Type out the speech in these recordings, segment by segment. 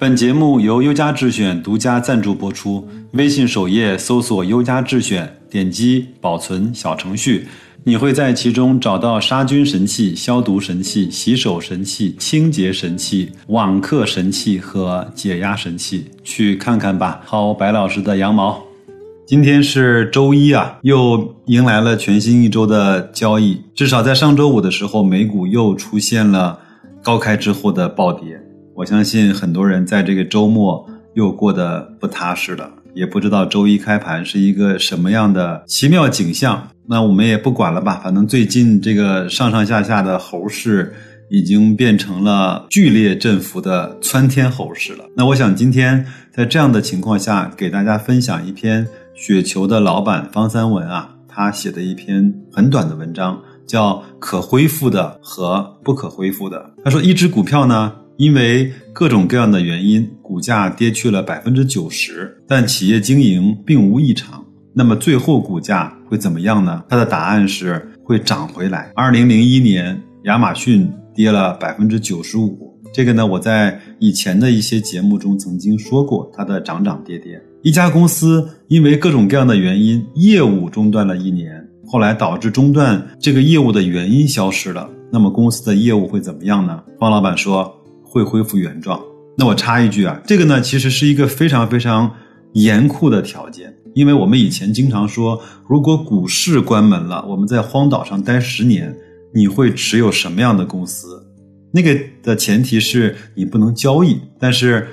本节目由优家智选独家赞助播出。微信首页搜索“优家智选”，点击保存小程序。你会在其中找到杀菌神器、消毒神器、洗手神器、清洁神器、网课神器和解压神器，去看看吧。薅白老师的羊毛。今天是周一啊，又迎来了全新一周的交易。至少在上周五的时候，美股又出现了高开之后的暴跌。我相信很多人在这个周末又过得不踏实了，也不知道周一开盘是一个什么样的奇妙景象。那我们也不管了吧，反正最近这个上上下下的猴市已经变成了剧烈振幅的窜天猴市了。那我想今天在这样的情况下，给大家分享一篇雪球的老板方三文啊，他写的一篇很短的文章，叫“可恢复的和不可恢复的”。他说，一只股票呢，因为各种各样的原因，股价跌去了百分之九十，但企业经营并无异常。那么最后股价会怎么样呢？它的答案是会涨回来。二零零一年，亚马逊跌了百分之九十五，这个呢，我在以前的一些节目中曾经说过，它的涨涨跌跌。一家公司因为各种各样的原因，业务中断了一年，后来导致中断这个业务的原因消失了，那么公司的业务会怎么样呢？方老板说会恢复原状。那我插一句啊，这个呢，其实是一个非常非常严酷的条件。因为我们以前经常说，如果股市关门了，我们在荒岛上待十年，你会持有什么样的公司？那个的前提是你不能交易，但是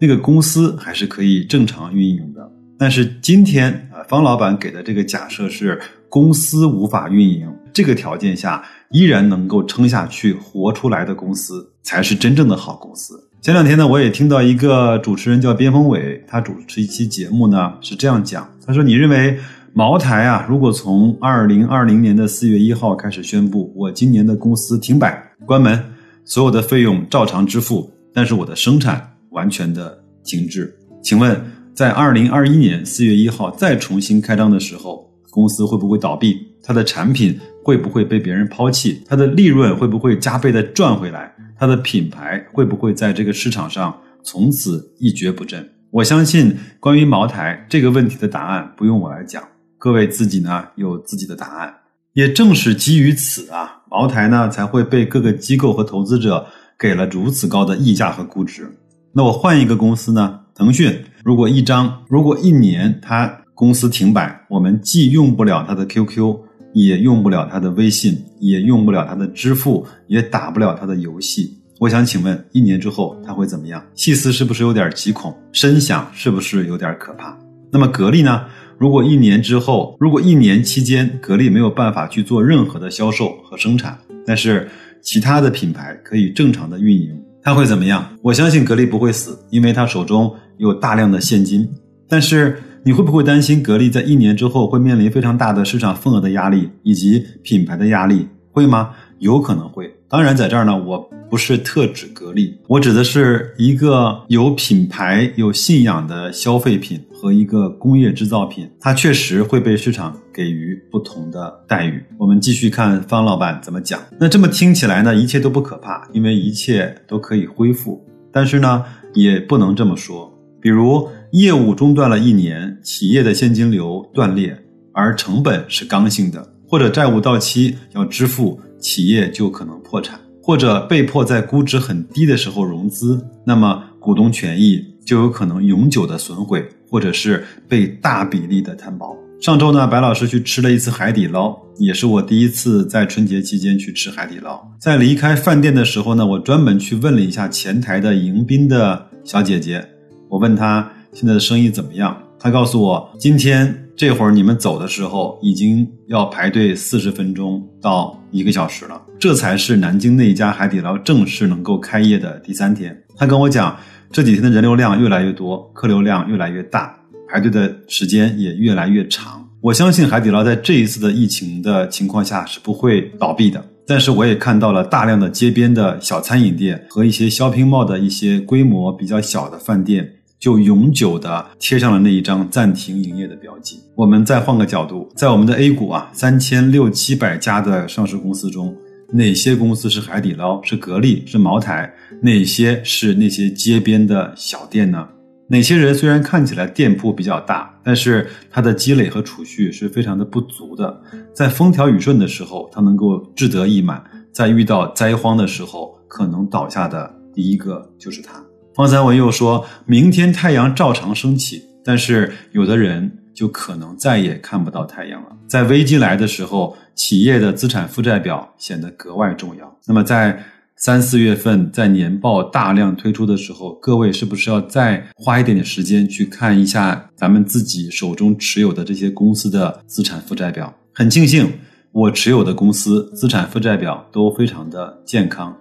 那个公司还是可以正常运营的。但是今天啊，方老板给的这个假设是公司无法运营，这个条件下依然能够撑下去、活出来的公司，才是真正的好公司。前两天呢，我也听到一个主持人叫边锋伟，他主持一期节目呢，是这样讲。他说：“你认为茅台啊，如果从二零二零年的四月一号开始宣布，我今年的公司停摆关门，所有的费用照常支付，但是我的生产完全的停滞。请问，在二零二一年四月一号再重新开张的时候，公司会不会倒闭？它的产品会不会被别人抛弃？它的利润会不会加倍的赚回来？”它的品牌会不会在这个市场上从此一蹶不振？我相信关于茅台这个问题的答案不用我来讲，各位自己呢有自己的答案。也正是基于此啊，茅台呢才会被各个机构和投资者给了如此高的溢价和估值。那我换一个公司呢？腾讯如果一张，如果一年它公司停摆，我们既用不了它的 QQ。也用不了他的微信，也用不了他的支付，也打不了他的游戏。我想请问，一年之后他会怎么样？细思是不是有点极恐？深想是不是有点可怕？那么格力呢？如果一年之后，如果一年期间格力没有办法去做任何的销售和生产，但是其他的品牌可以正常的运营，他会怎么样？我相信格力不会死，因为他手中有大量的现金。但是。你会不会担心格力在一年之后会面临非常大的市场份额的压力以及品牌的压力？会吗？有可能会。当然，在这儿呢，我不是特指格力，我指的是一个有品牌、有信仰的消费品和一个工业制造品，它确实会被市场给予不同的待遇。我们继续看方老板怎么讲。那这么听起来呢，一切都不可怕，因为一切都可以恢复。但是呢，也不能这么说。比如业务中断了一年，企业的现金流断裂，而成本是刚性的，或者债务到期要支付，企业就可能破产，或者被迫在估值很低的时候融资，那么股东权益就有可能永久的损毁，或者是被大比例的摊薄。上周呢，白老师去吃了一次海底捞，也是我第一次在春节期间去吃海底捞。在离开饭店的时候呢，我专门去问了一下前台的迎宾的小姐姐。我问她现在的生意怎么样，他告诉我，今天这会儿你们走的时候，已经要排队四十分钟到一个小时了。这才是南京那一家海底捞正式能够开业的第三天。他跟我讲，这几天的人流量越来越多，客流量越来越大，排队的时间也越来越长。我相信海底捞在这一次的疫情的情况下是不会倒闭的。但是我也看到了大量的街边的小餐饮店和一些 shopping mall 的一些规模比较小的饭店，就永久的贴上了那一张暂停营业的标记。我们再换个角度，在我们的 A 股啊，三千六七百家的上市公司中，哪些公司是海底捞、是格力、是茅台？哪些是那些街边的小店呢？哪些人虽然看起来店铺比较大，但是他的积累和储蓄是非常的不足的。在风调雨顺的时候，他能够志得意满；在遇到灾荒的时候，可能倒下的第一个就是他。方三文又说：“明天太阳照常升起，但是有的人就可能再也看不到太阳了。”在危机来的时候，企业的资产负债表显得格外重要。那么在三四月份在年报大量推出的时候，各位是不是要再花一点点时间去看一下咱们自己手中持有的这些公司的资产负债表？很庆幸，我持有的公司资产负债表都非常的健康，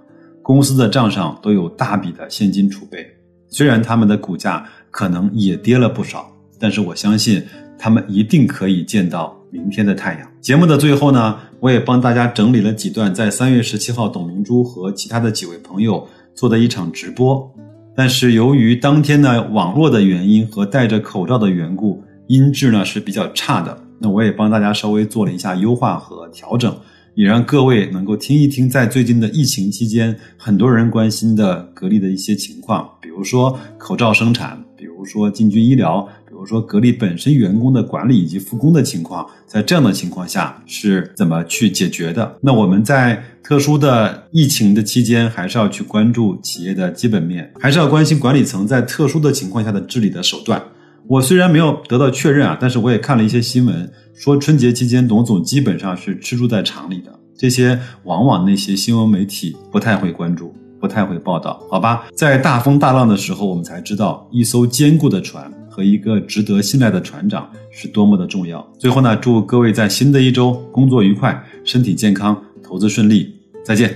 公司的账上都有大笔的现金储备。虽然他们的股价可能也跌了不少，但是我相信他们一定可以见到明天的太阳。节目的最后呢？我也帮大家整理了几段在三月十七号董明珠和其他的几位朋友做的一场直播，但是由于当天呢网络的原因和戴着口罩的缘故，音质呢是比较差的。那我也帮大家稍微做了一下优化和调整，也让各位能够听一听在最近的疫情期间很多人关心的格力的一些情况，比如说口罩生产，比如说进军医疗。比如说，格力本身员工的管理以及复工的情况，在这样的情况下是怎么去解决的？那我们在特殊的疫情的期间，还是要去关注企业的基本面，还是要关心管理层在特殊的情况下的治理的手段。我虽然没有得到确认啊，但是我也看了一些新闻，说春节期间董总基本上是吃住在厂里的。这些往往那些新闻媒体不太会关注，不太会报道，好吧？在大风大浪的时候，我们才知道一艘坚固的船。和一个值得信赖的船长是多么的重要。最后呢，祝各位在新的一周工作愉快，身体健康，投资顺利。再见。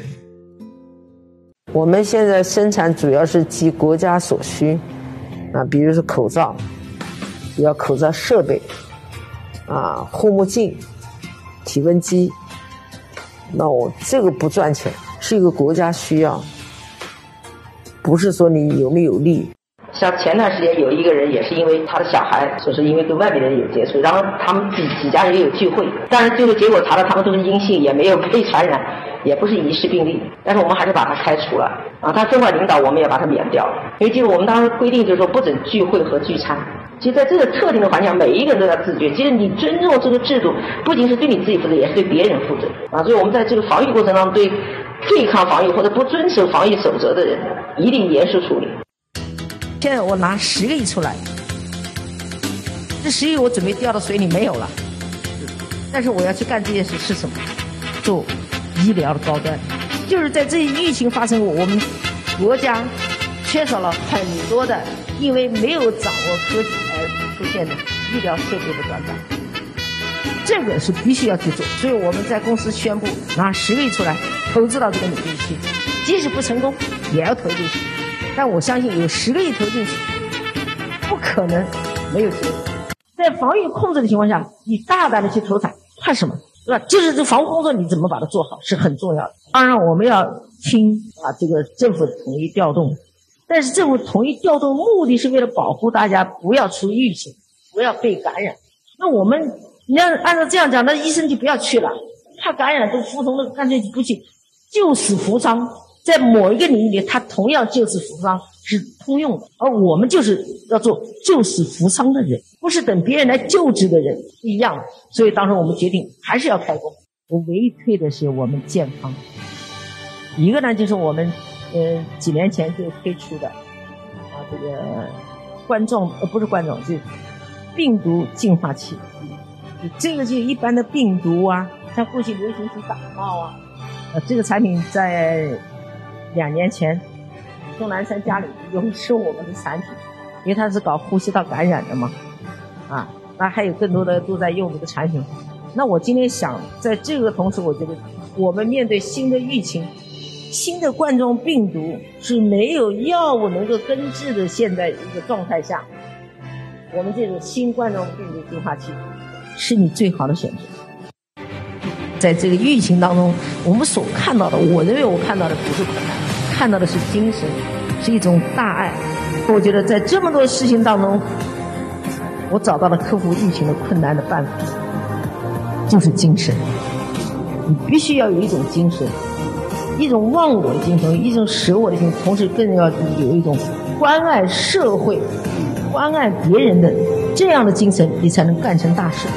我们现在生产主要是急国家所需，啊，比如说口罩，要口罩设备，啊，护目镜、体温计。那我这个不赚钱，是一个国家需要，不是说你有没有利。像前段时间有一个人也是因为他的小孩说是因为跟外面的人有接触，然后他们几几家人也有聚会，但是最后结果查到他们都是阴性，也没有被传染，也不是疑似病例，但是我们还是把他开除了。啊，他分管领导我们也把他免掉了，因为记得我们当时规定就是说不准聚会和聚餐。其实在这个特定的环境下，每一个人都要自觉。其实你尊重这个制度，不仅是对你自己负责，也是对别人负责。啊，所以我们在这个防疫过程当中，对对抗防疫或者不遵守防疫守则的人，一定严肃处理。现在我拿十个亿出来，这十亿我准备掉到水里没有了，但是我要去干这件事是什么？做医疗的高端，就是在这疫情发生后，我们国家缺少了很多的，因为没有掌握科技而出现的医疗设备的短板，这个是必须要去做。所以我们在公司宣布拿十个亿出来投资到这个领域去，即使不成功也要投进去。但我相信有十个亿投进去，不可能没有结果。在防御控制的情况下，你大胆的去投产，怕什么？对吧？就是这防护工作你怎么把它做好是很重要的。当然我们要听啊这个政府统一调动，但是政府统一调动目的是为了保护大家不要出疫情，不要被感染。那我们你要按照这样讲，那医生就不要去了，怕感染都服从的干脆就不去，救死扶伤。在某一个领域里，他同样救死扶伤是通用的，而我们就是要做救死扶伤的人，不是等别人来救治的人，不一样。所以当时我们决定还是要开工。我唯退的是我们健康，一个呢就是我们呃几年前就推出的啊这个冠状呃不是冠状，就病毒净化器，这个就一般的病毒啊，像过去流行性感冒啊，呃这个产品在。两年前，钟南山家里有收我们的产品，因为他是搞呼吸道感染的嘛，啊，那还有更多的都在用这个产品。那我今天想，在这个同时，我觉得我们面对新的疫情、新的冠状病毒是没有药物能够根治的，现在一个状态下，我们这种新冠状病毒净化器是你最好的选择。在这个疫情当中，我们所看到的，我认为我看到的不是困难，看到的是精神，是一种大爱。我觉得在这么多事情当中，我找到了克服疫情的困难的办法，就是精神。你必须要有一种精神，一种忘我的精神，一种舍我的精神，同时更要有一种关爱社会、关爱别人的这样的精神，你才能干成大事。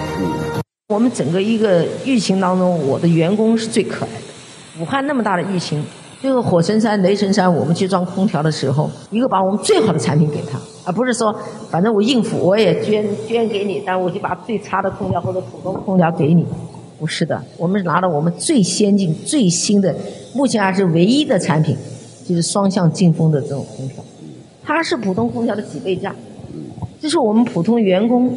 我们整个一个疫情当中，我的员工是最可爱的。武汉那么大的疫情，这个火神山、雷神山，我们去装空调的时候，一个把我们最好的产品给他，而不是说反正我应付，我也捐捐给你，但我就把最差的空调或者普通空调给你。不是的，我们拿了我们最先进、最新的，目前还是唯一的产品，就是双向进风的这种空调，它是普通空调的几倍价。这是我们普通员工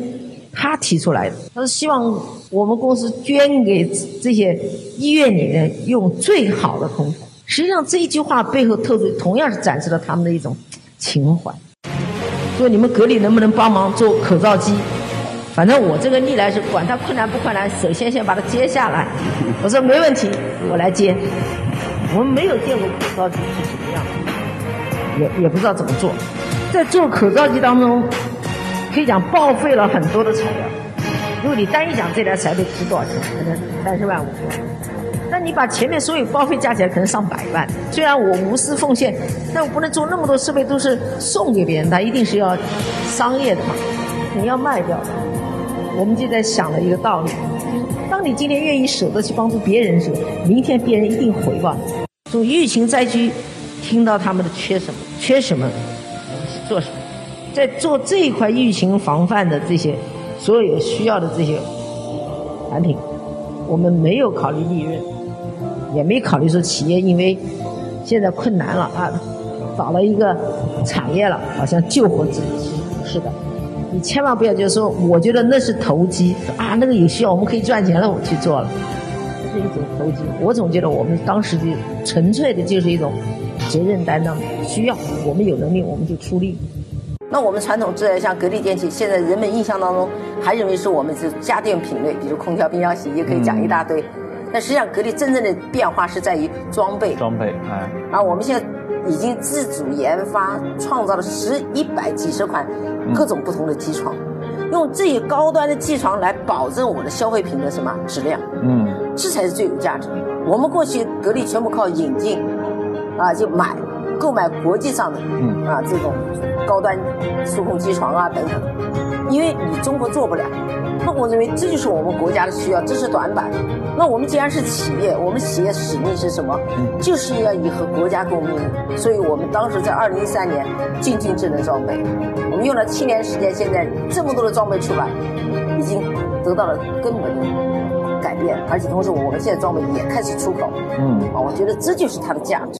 他提出来的，他是希望我们公司捐给这些医院里面用最好的空调。实际上这一句话背后透出同样是展示了他们的一种情怀。说你们格力能不能帮忙做口罩机？反正我这个历来是管他困难不困难，首先先把它接下来。我说没问题，我来接。我们没有见过口罩机是什么样的，也也不知道怎么做。在做口罩机当中，可以讲报废了很多的材料。如果你单一讲这台材料值多少钱，可能三十万五十万。那你把前面所有报废加起来，可能上百万。虽然我无私奉献，但我不能做那么多设备都是送给别人，它一定是要商业的嘛，你要卖掉的。我们就在想了一个道理，当你今天愿意舍得去帮助别人时，明天别人一定回报你。从疫情灾区听到他们的缺什么，缺什么，做什么。在做这一块疫情防范的这些所有需要的这些产品，我们没有考虑利润，也没考虑说企业因为现在困难了啊，找了一个产业了，好像救活自己，不是的。你千万不要就是说，我觉得那是投机啊，那个有需要，我们可以赚钱了，我去做了，这是一种投机。我总觉得我们当时就纯粹的就是一种责任担当，需要我们有能力我们就出力。那我们传统这像格力电器，现在人们印象当中还认为是我们是家电品类，比如空调、冰箱、洗衣机，可以讲一大堆。但实际上，格力真正的变化是在于装备。装备，哎。啊，我们现在已经自主研发，创造了十一百几十款。各种不同的机床，用这些高端的机床来保证我的消费品的什么质量？嗯，这才是最有价值的。我们过去格力全部靠引进，啊，就买购买国际上的，嗯，啊这种高端数控机床啊等等，因为你中国做不了。那我认为这就是我们国家的需要，这是短板。那我们既然是企业，我们企业使命是什么？就是要以和国家共命。所以我们当时在二零一三年进军智能装备，我们用了七年时间，现在这么多的装备出来，已经得到了根本的改变，而且同时我们现在装备也开始出口。嗯，啊，我觉得这就是它的价值。